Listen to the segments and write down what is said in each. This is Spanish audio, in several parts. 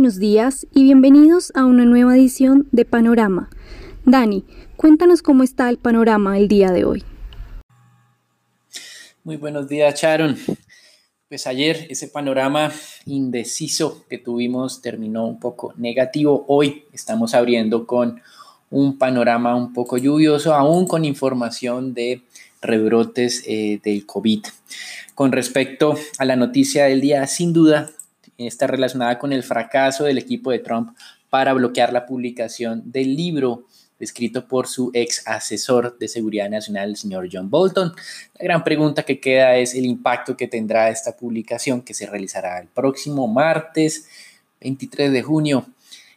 buenos días y bienvenidos a una nueva edición de Panorama. Dani, cuéntanos cómo está el panorama el día de hoy. Muy buenos días, Sharon. Pues ayer ese panorama indeciso que tuvimos terminó un poco negativo. Hoy estamos abriendo con un panorama un poco lluvioso, aún con información de rebrotes eh, del COVID. Con respecto a la noticia del día, sin duda está relacionada con el fracaso del equipo de Trump para bloquear la publicación del libro escrito por su ex asesor de seguridad nacional, el señor John Bolton. La gran pregunta que queda es el impacto que tendrá esta publicación que se realizará el próximo martes 23 de junio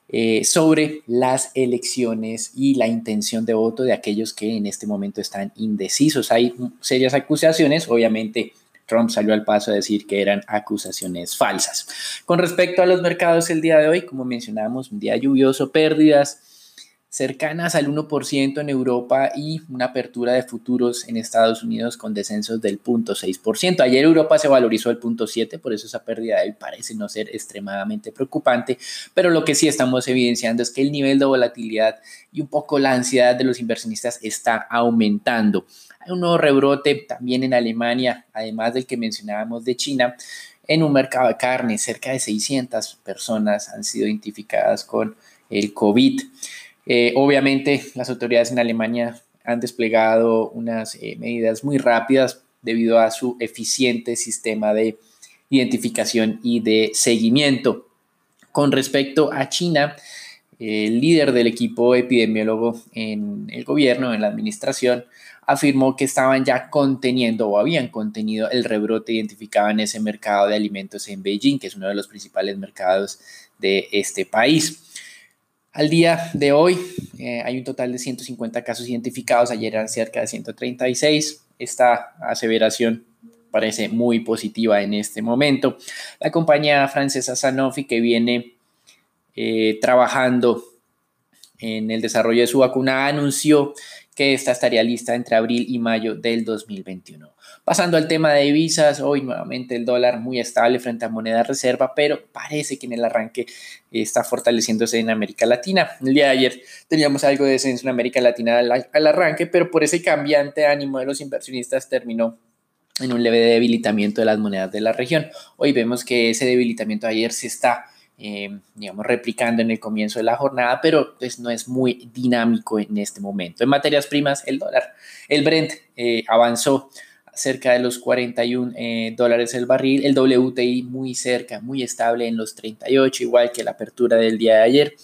eh, sobre las elecciones y la intención de voto de aquellos que en este momento están indecisos. Hay serias acusaciones, obviamente. Trump salió al paso a decir que eran acusaciones falsas. Con respecto a los mercados el día de hoy, como mencionamos, un día lluvioso, pérdidas cercanas al 1% en Europa y una apertura de futuros en Estados Unidos con descensos del 0.6%. Ayer Europa se valorizó el 0.7%, por eso esa pérdida de parece no ser extremadamente preocupante, pero lo que sí estamos evidenciando es que el nivel de volatilidad y un poco la ansiedad de los inversionistas está aumentando. Un nuevo rebrote también en Alemania, además del que mencionábamos de China, en un mercado de carne. Cerca de 600 personas han sido identificadas con el COVID. Eh, obviamente las autoridades en Alemania han desplegado unas eh, medidas muy rápidas debido a su eficiente sistema de identificación y de seguimiento. Con respecto a China, el líder del equipo epidemiólogo en el gobierno, en la administración, afirmó que estaban ya conteniendo o habían contenido el rebrote identificado en ese mercado de alimentos en Beijing, que es uno de los principales mercados de este país. Al día de hoy eh, hay un total de 150 casos identificados, ayer eran cerca de 136. Esta aseveración parece muy positiva en este momento. La compañía francesa Sanofi que viene eh, trabajando en el desarrollo de su vacuna anunció que esta estaría lista entre abril y mayo del 2021. Pasando al tema de divisas, hoy nuevamente el dólar muy estable frente a moneda reserva, pero parece que en el arranque está fortaleciéndose en América Latina. El día de ayer teníamos algo de descenso en América Latina al, al arranque, pero por ese cambiante ánimo de los inversionistas terminó en un leve debilitamiento de las monedas de la región. Hoy vemos que ese debilitamiento de ayer se está eh, digamos, replicando en el comienzo de la jornada, pero pues no es muy dinámico en este momento. En materias primas, el dólar, el Brent eh, avanzó cerca de los 41 eh, dólares el barril, el WTI muy cerca, muy estable en los 38, igual que la apertura del día de ayer.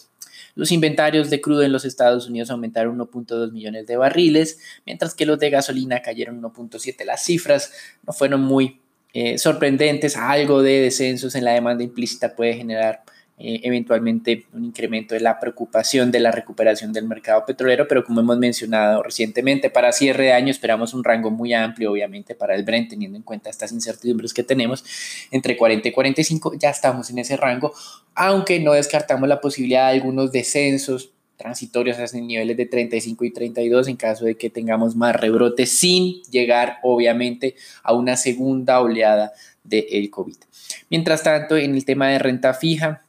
Los inventarios de crudo en los Estados Unidos aumentaron 1.2 millones de barriles, mientras que los de gasolina cayeron 1.7. Las cifras no fueron muy eh, sorprendentes, algo de descensos en la demanda implícita puede generar eh, eventualmente un incremento de la preocupación de la recuperación del mercado petrolero, pero como hemos mencionado recientemente, para cierre de año esperamos un rango muy amplio, obviamente, para el Brent, teniendo en cuenta estas incertidumbres que tenemos, entre 40 y 45, ya estamos en ese rango, aunque no descartamos la posibilidad de algunos descensos transitorios hasta niveles de 35 y 32 en caso de que tengamos más rebrotes sin llegar obviamente a una segunda oleada del COVID. Mientras tanto, en el tema de renta fija,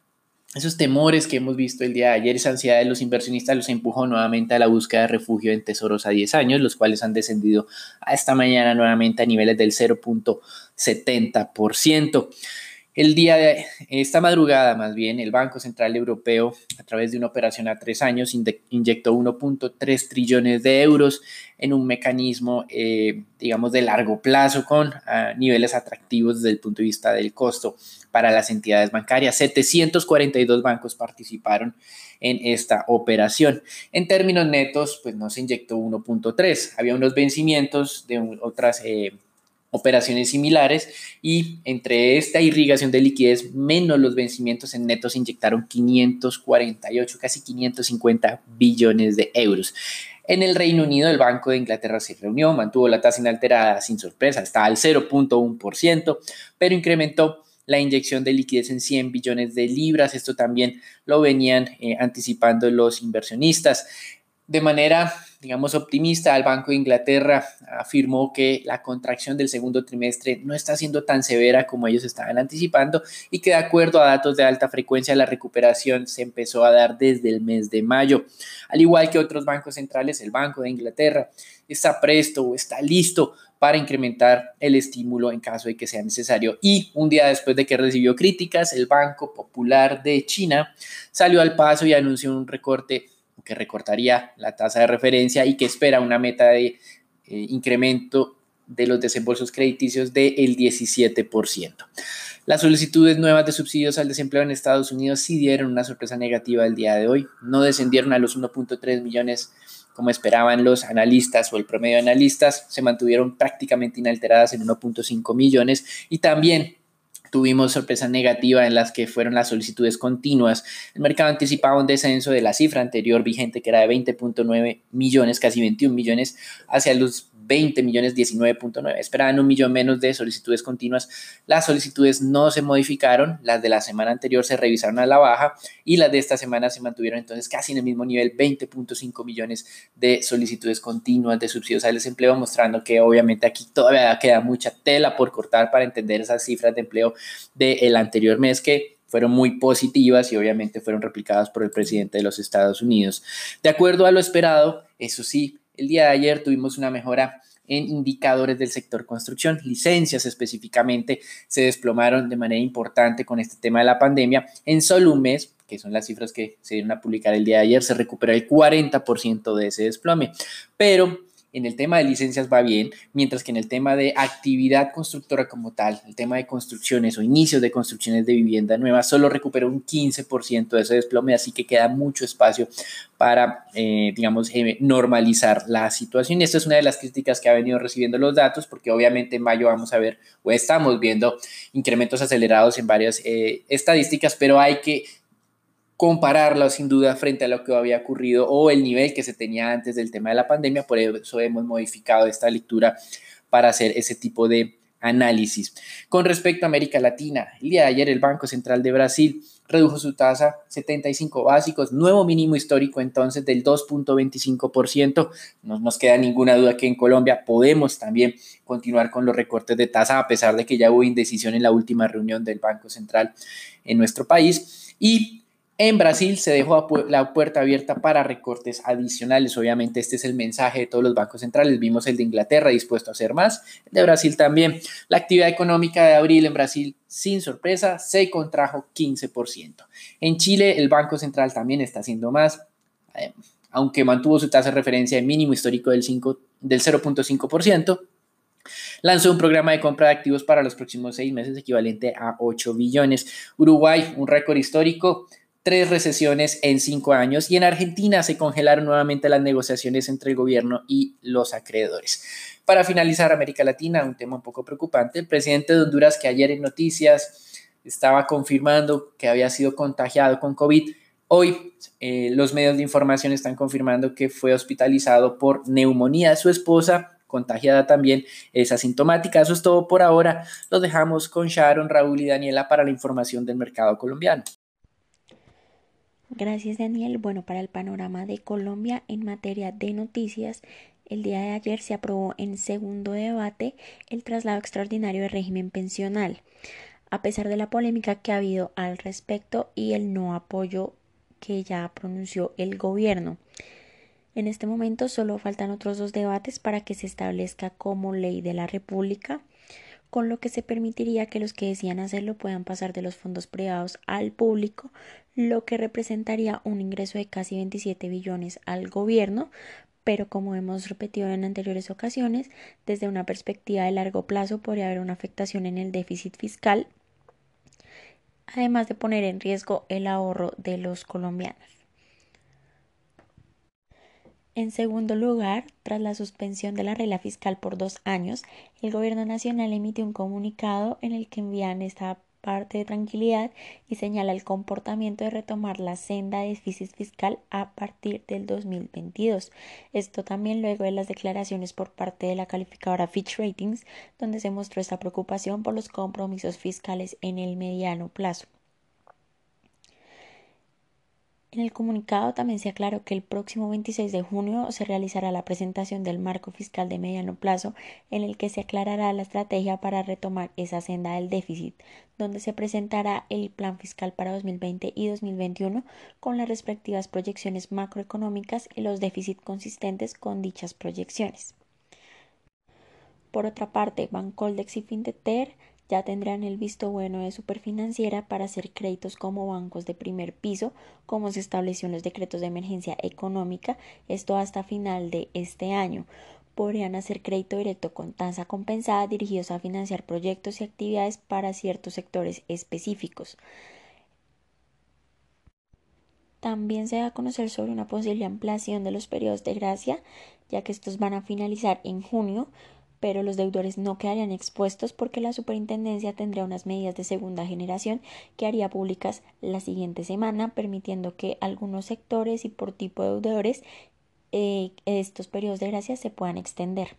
esos temores que hemos visto el día de ayer, esa ansiedad de los inversionistas los empujó nuevamente a la búsqueda de refugio en tesoros a 10 años, los cuales han descendido a esta mañana nuevamente a niveles del 0.70%. El día de esta madrugada, más bien, el Banco Central Europeo, a través de una operación a tres años, inyectó 1.3 trillones de euros en un mecanismo, eh, digamos, de largo plazo con ah, niveles atractivos desde el punto de vista del costo para las entidades bancarias. 742 bancos participaron en esta operación. En términos netos, pues no se inyectó 1.3. Había unos vencimientos de otras... Eh, operaciones similares y entre esta irrigación de liquidez menos los vencimientos en netos inyectaron 548, casi 550 billones de euros. En el Reino Unido, el Banco de Inglaterra se reunió, mantuvo la tasa inalterada sin sorpresa, está al 0.1%, pero incrementó la inyección de liquidez en 100 billones de libras. Esto también lo venían eh, anticipando los inversionistas. De manera, digamos, optimista, el Banco de Inglaterra afirmó que la contracción del segundo trimestre no está siendo tan severa como ellos estaban anticipando y que de acuerdo a datos de alta frecuencia la recuperación se empezó a dar desde el mes de mayo. Al igual que otros bancos centrales, el Banco de Inglaterra está presto o está listo para incrementar el estímulo en caso de que sea necesario. Y un día después de que recibió críticas, el Banco Popular de China salió al paso y anunció un recorte que recortaría la tasa de referencia y que espera una meta de eh, incremento de los desembolsos crediticios del 17%. Las solicitudes nuevas de subsidios al desempleo en Estados Unidos sí dieron una sorpresa negativa el día de hoy. No descendieron a los 1.3 millones como esperaban los analistas o el promedio de analistas, se mantuvieron prácticamente inalteradas en 1.5 millones y también Tuvimos sorpresa negativa en las que fueron las solicitudes continuas. El mercado anticipaba un descenso de la cifra anterior vigente, que era de 20.9 millones, casi 21 millones, hacia los 20 millones 19.9. Esperaban un millón menos de solicitudes continuas. Las solicitudes no se modificaron, las de la semana anterior se revisaron a la baja y las de esta semana se mantuvieron entonces casi en el mismo nivel, 20.5 millones de solicitudes continuas de subsidios al desempleo, mostrando que obviamente aquí todavía queda mucha tela por cortar para entender esas cifras de empleo del anterior mes que fueron muy positivas y obviamente fueron replicadas por el presidente de los Estados Unidos. De acuerdo a lo esperado, eso sí, el día de ayer tuvimos una mejora en indicadores del sector construcción. Licencias específicamente se desplomaron de manera importante con este tema de la pandemia. En solo un mes, que son las cifras que se dieron a publicar el día de ayer, se recuperó el 40% de ese desplome. Pero en el tema de licencias va bien, mientras que en el tema de actividad constructora como tal, el tema de construcciones o inicios de construcciones de vivienda nueva, solo recuperó un 15% de ese desplome, así que queda mucho espacio para, eh, digamos, eh, normalizar la situación. Y esta es una de las críticas que ha venido recibiendo los datos, porque obviamente en mayo vamos a ver o estamos viendo incrementos acelerados en varias eh, estadísticas, pero hay que compararlo sin duda frente a lo que había ocurrido o el nivel que se tenía antes del tema de la pandemia. Por eso hemos modificado esta lectura para hacer ese tipo de análisis. Con respecto a América Latina, el día de ayer el Banco Central de Brasil redujo su tasa 75 básicos, nuevo mínimo histórico entonces del 2.25%. No nos queda ninguna duda que en Colombia podemos también continuar con los recortes de tasa a pesar de que ya hubo indecisión en la última reunión del Banco Central en nuestro país. Y en Brasil se dejó la puerta abierta para recortes adicionales. Obviamente este es el mensaje de todos los bancos centrales. Vimos el de Inglaterra dispuesto a hacer más, el de Brasil también. La actividad económica de abril en Brasil, sin sorpresa, se contrajo 15%. En Chile el Banco Central también está haciendo más, eh, aunque mantuvo su tasa de referencia de mínimo histórico del, del 0.5%. Lanzó un programa de compra de activos para los próximos seis meses equivalente a 8 billones. Uruguay, un récord histórico, tres recesiones en cinco años y en Argentina se congelaron nuevamente las negociaciones entre el gobierno y los acreedores. Para finalizar, América Latina, un tema un poco preocupante, el presidente de Honduras que ayer en noticias estaba confirmando que había sido contagiado con COVID, hoy eh, los medios de información están confirmando que fue hospitalizado por neumonía. Su esposa contagiada también es asintomática. Eso es todo por ahora. Los dejamos con Sharon, Raúl y Daniela para la información del mercado colombiano. Gracias Daniel. Bueno, para el panorama de Colombia en materia de noticias, el día de ayer se aprobó en segundo debate el traslado extraordinario de régimen pensional. A pesar de la polémica que ha habido al respecto y el no apoyo que ya pronunció el gobierno. En este momento solo faltan otros dos debates para que se establezca como ley de la República con lo que se permitiría que los que decían hacerlo puedan pasar de los fondos privados al público, lo que representaría un ingreso de casi 27 billones al gobierno, pero como hemos repetido en anteriores ocasiones, desde una perspectiva de largo plazo podría haber una afectación en el déficit fiscal, además de poner en riesgo el ahorro de los colombianos. En segundo lugar, tras la suspensión de la regla fiscal por dos años, el Gobierno Nacional emite un comunicado en el que envían esta parte de tranquilidad y señala el comportamiento de retomar la senda de déficit fiscal a partir del 2022. Esto también luego de las declaraciones por parte de la calificadora Fitch Ratings, donde se mostró esta preocupación por los compromisos fiscales en el mediano plazo. En el comunicado también se aclaró que el próximo 26 de junio se realizará la presentación del marco fiscal de mediano plazo en el que se aclarará la estrategia para retomar esa senda del déficit, donde se presentará el plan fiscal para 2020 y 2021 con las respectivas proyecciones macroeconómicas y los déficits consistentes con dichas proyecciones. Por otra parte, Bancoldex y Finteter ya tendrán el visto bueno de Superfinanciera para hacer créditos como bancos de primer piso, como se estableció en los decretos de emergencia económica, esto hasta final de este año. Podrían hacer crédito directo con tasa compensada dirigidos a financiar proyectos y actividades para ciertos sectores específicos. También se da a conocer sobre una posible ampliación de los periodos de gracia, ya que estos van a finalizar en junio, pero los deudores no quedarían expuestos porque la superintendencia tendría unas medidas de segunda generación que haría públicas la siguiente semana, permitiendo que algunos sectores y por tipo de deudores eh, estos periodos de gracia se puedan extender.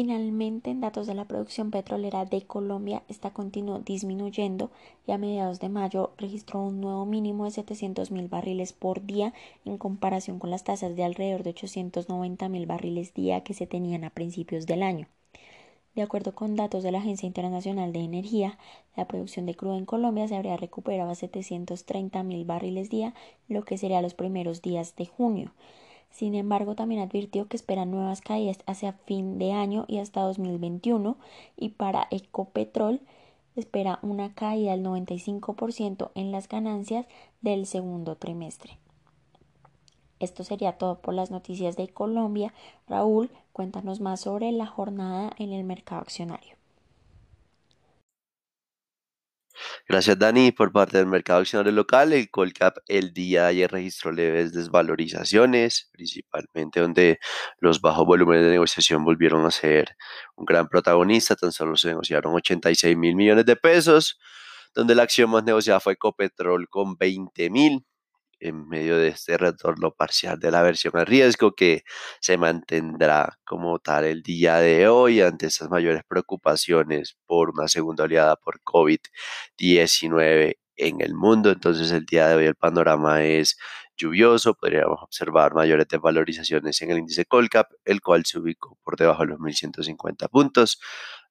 Finalmente, en datos de la producción petrolera de Colombia, esta continuó disminuyendo y a mediados de mayo registró un nuevo mínimo de 700 mil barriles por día en comparación con las tasas de alrededor de 890 mil barriles día que se tenían a principios del año. De acuerdo con datos de la Agencia Internacional de Energía, la producción de crudo en Colombia se habría recuperado a 730 mil barriles día, lo que sería los primeros días de junio. Sin embargo, también advirtió que esperan nuevas caídas hacia fin de año y hasta 2021 y para Ecopetrol espera una caída del 95% en las ganancias del segundo trimestre. Esto sería todo por las noticias de Colombia. Raúl, cuéntanos más sobre la jornada en el mercado accionario. Gracias, Dani. Por parte del mercado accionario local, el Colcap el día de ayer registró leves desvalorizaciones, principalmente donde los bajos volúmenes de negociación volvieron a ser un gran protagonista. Tan solo se negociaron 86 mil millones de pesos, donde la acción más negociada fue Copetrol con 20 mil en medio de este retorno parcial de la versión a riesgo que se mantendrá como tal el día de hoy ante estas mayores preocupaciones por una segunda oleada por COVID-19 en el mundo. Entonces el día de hoy el panorama es lluvioso, podríamos observar mayores desvalorizaciones en el índice Colcap, el cual se ubicó por debajo de los 1.150 puntos.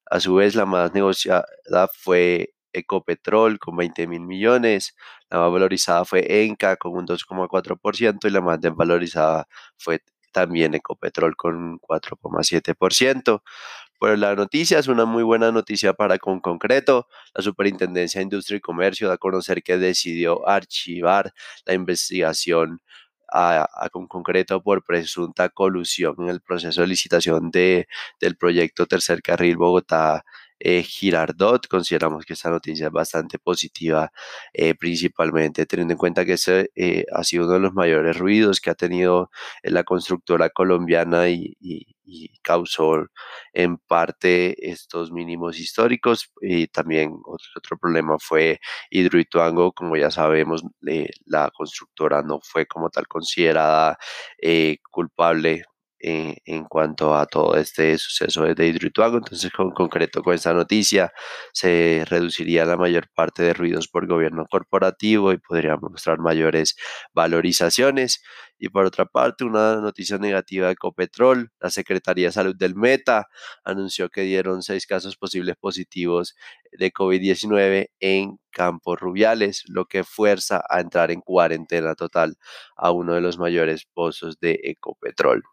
A su vez, la más negociada fue Ecopetrol con 20 mil millones, la más valorizada fue Enca con un 2,4% y la más desvalorizada fue también Ecopetrol con un 4,7%. Pero la noticia es una muy buena noticia para con concreto. La Superintendencia de Industria y Comercio da a conocer que decidió archivar la investigación a, con concreto por presunta colusión en el proceso de licitación de, del proyecto Tercer Carril Bogotá eh, Girardot. Consideramos que esta noticia es bastante positiva, eh, principalmente teniendo en cuenta que ese eh, ha sido uno de los mayores ruidos que ha tenido la constructora colombiana y, causó en parte estos mínimos históricos. Y también otro, problema fue Hidroituango, como ya sabemos, la constructora no fue como tal considerada culpable en cuanto a todo este suceso de Hidroituango. Entonces, con concreto, con esta noticia se reduciría la mayor parte de ruidos por gobierno corporativo y podríamos mostrar mayores valorizaciones. Y por otra parte, una noticia negativa de Ecopetrol, la Secretaría de Salud del Meta anunció que dieron seis casos posibles positivos de COVID-19 en Campos Rubiales, lo que fuerza a entrar en cuarentena total a uno de los mayores pozos de Ecopetrol.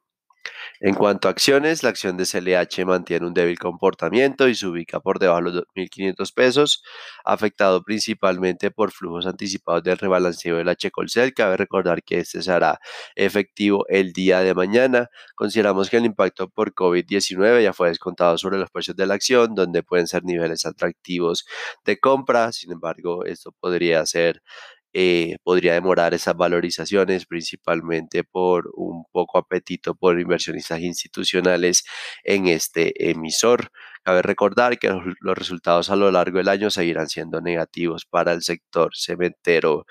En cuanto a acciones, la acción de CLH mantiene un débil comportamiento y se ubica por debajo de los 2.500 pesos, afectado principalmente por flujos anticipados del rebalanceo del H-Colcel. Cabe recordar que este será efectivo el día de mañana. Consideramos que el impacto por COVID-19 ya fue descontado sobre los precios de la acción, donde pueden ser niveles atractivos de compra. Sin embargo, esto podría ser eh, podría demorar esas valorizaciones, principalmente por un poco apetito por inversionistas institucionales en este emisor. Cabe recordar que los resultados a lo largo del año seguirán siendo negativos para el sector cementero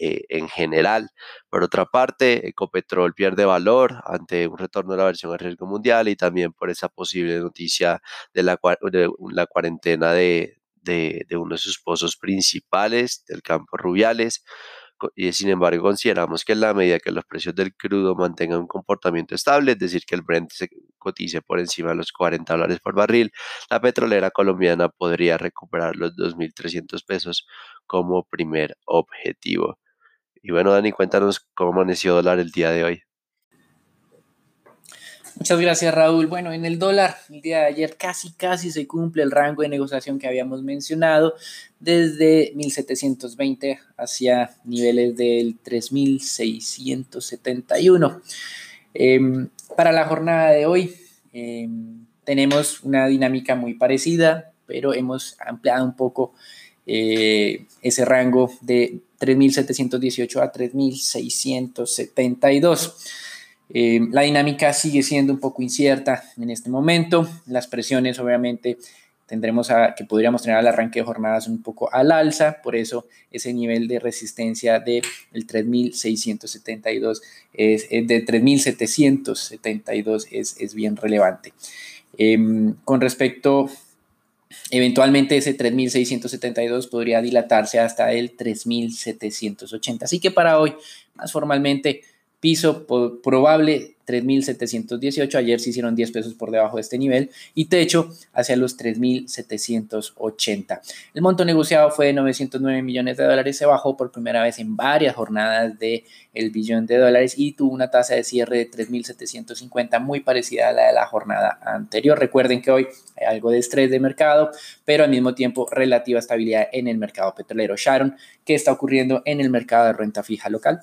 eh, en general. Por otra parte, Ecopetrol pierde valor ante un retorno de la versión a riesgo mundial y también por esa posible noticia de la, de la cuarentena de, de, uno de sus pozos principales del campo Rubiales. y sin embargo consideramos que en la medida que los precios del crudo mantengan un comportamiento estable, es decir, que el Brent se cotice por encima de los 40 dólares por barril, la petrolera colombiana podría recuperar los 2.300 pesos como primer objetivo. Y bueno, Dani, cuéntanos cómo amaneció dólar el día de hoy. Muchas gracias Raúl. Bueno, en el dólar, el día de ayer casi, casi se cumple el rango de negociación que habíamos mencionado, desde 1720 hacia niveles del 3671. Em, para la jornada de hoy em, tenemos una dinámica muy parecida, pero hemos ampliado un poco eh, ese rango de 3718 a 3672. Eh, la dinámica sigue siendo un poco incierta en este momento. Las presiones, obviamente, tendremos a, que podríamos tener al arranque de jornadas un poco al alza, por eso ese nivel de resistencia de 3672 es, de 3772 es, es bien relevante. Em, con respecto, eventualmente ese 3672 podría dilatarse hasta el 3780. Así que para hoy, más formalmente, piso probable 3.718, ayer se hicieron 10 pesos por debajo de este nivel y techo hacia los 3.780. El monto negociado fue de 909 millones de dólares, se bajó por primera vez en varias jornadas del el billón de dólares y tuvo una tasa de cierre de 3.750 muy parecida a la de la jornada anterior. Recuerden que hoy hay algo de estrés de mercado, pero al mismo tiempo relativa estabilidad en el mercado petrolero. Sharon, ¿qué está ocurriendo en el mercado de renta fija local?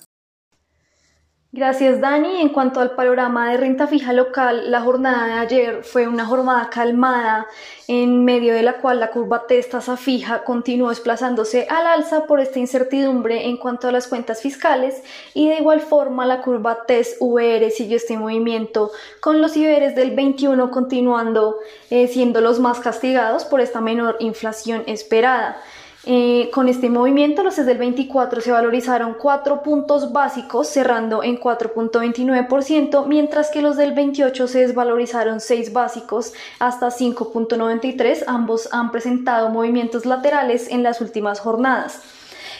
Gracias, Dani. En cuanto al panorama de renta fija local, la jornada de ayer fue una jornada calmada, en medio de la cual la curva T tasa fija continuó desplazándose al alza por esta incertidumbre en cuanto a las cuentas fiscales y de igual forma la curva TES VR siguió este movimiento, con los IBRs del 21 continuando eh, siendo los más castigados por esta menor inflación esperada. Eh, con este movimiento, los desde el 24 se valorizaron 4 puntos básicos, cerrando en 4.29%, mientras que los del 28 se desvalorizaron 6 básicos hasta 5.93. Ambos han presentado movimientos laterales en las últimas jornadas.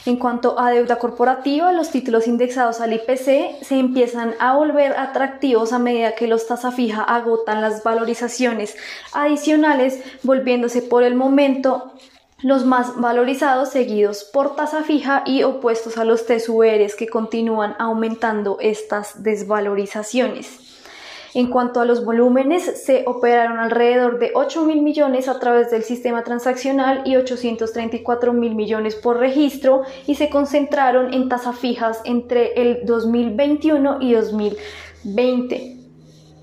En cuanto a deuda corporativa, los títulos indexados al IPC se empiezan a volver atractivos a medida que los tasa fija agotan las valorizaciones adicionales, volviéndose por el momento los más valorizados seguidos por tasa fija y opuestos a los TSURs que continúan aumentando estas desvalorizaciones. En cuanto a los volúmenes, se operaron alrededor de 8 mil millones a través del sistema transaccional y 834 mil millones por registro y se concentraron en tasa fijas entre el 2021 y 2020.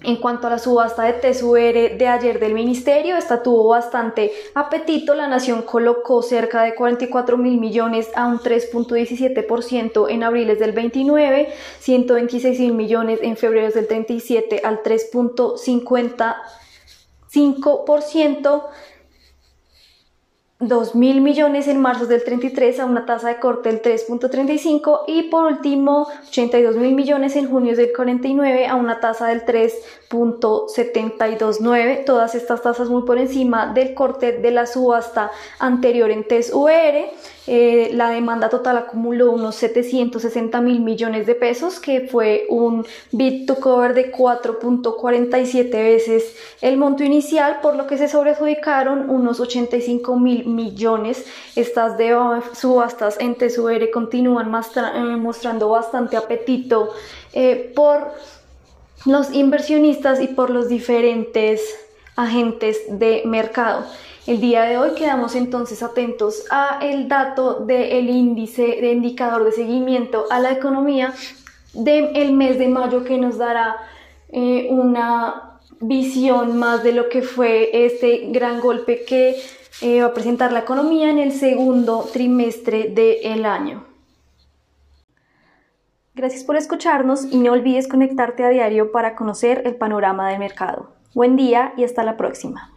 En cuanto a la subasta de TSUR de ayer del ministerio, esta tuvo bastante apetito. La nación colocó cerca de 44 mil millones a un 3.17% en abril del 29, 126 mil millones en febrero del 37 al 3.55%. 2 mil millones en marzo del 33 a una tasa de corte del 3.35 y por último 82 mil millones en junio del 49 a una tasa del 3.729. Todas estas tasas muy por encima del corte de la subasta anterior en TES-UR. Eh, la demanda total acumuló unos 760 mil millones de pesos, que fue un bit to cover de 4.47 veces el monto inicial, por lo que se sobreadjudicaron unos 85 mil millones. Estas de subastas en TSUR continúan eh, mostrando bastante apetito eh, por los inversionistas y por los diferentes agentes de mercado. El día de hoy quedamos entonces atentos a el dato del índice de indicador de seguimiento a la economía del mes de mayo que nos dará eh, una visión más de lo que fue este gran golpe que eh, va a presentar la economía en el segundo trimestre del año. Gracias por escucharnos y no olvides conectarte a diario para conocer el panorama del mercado. Buen día y hasta la próxima.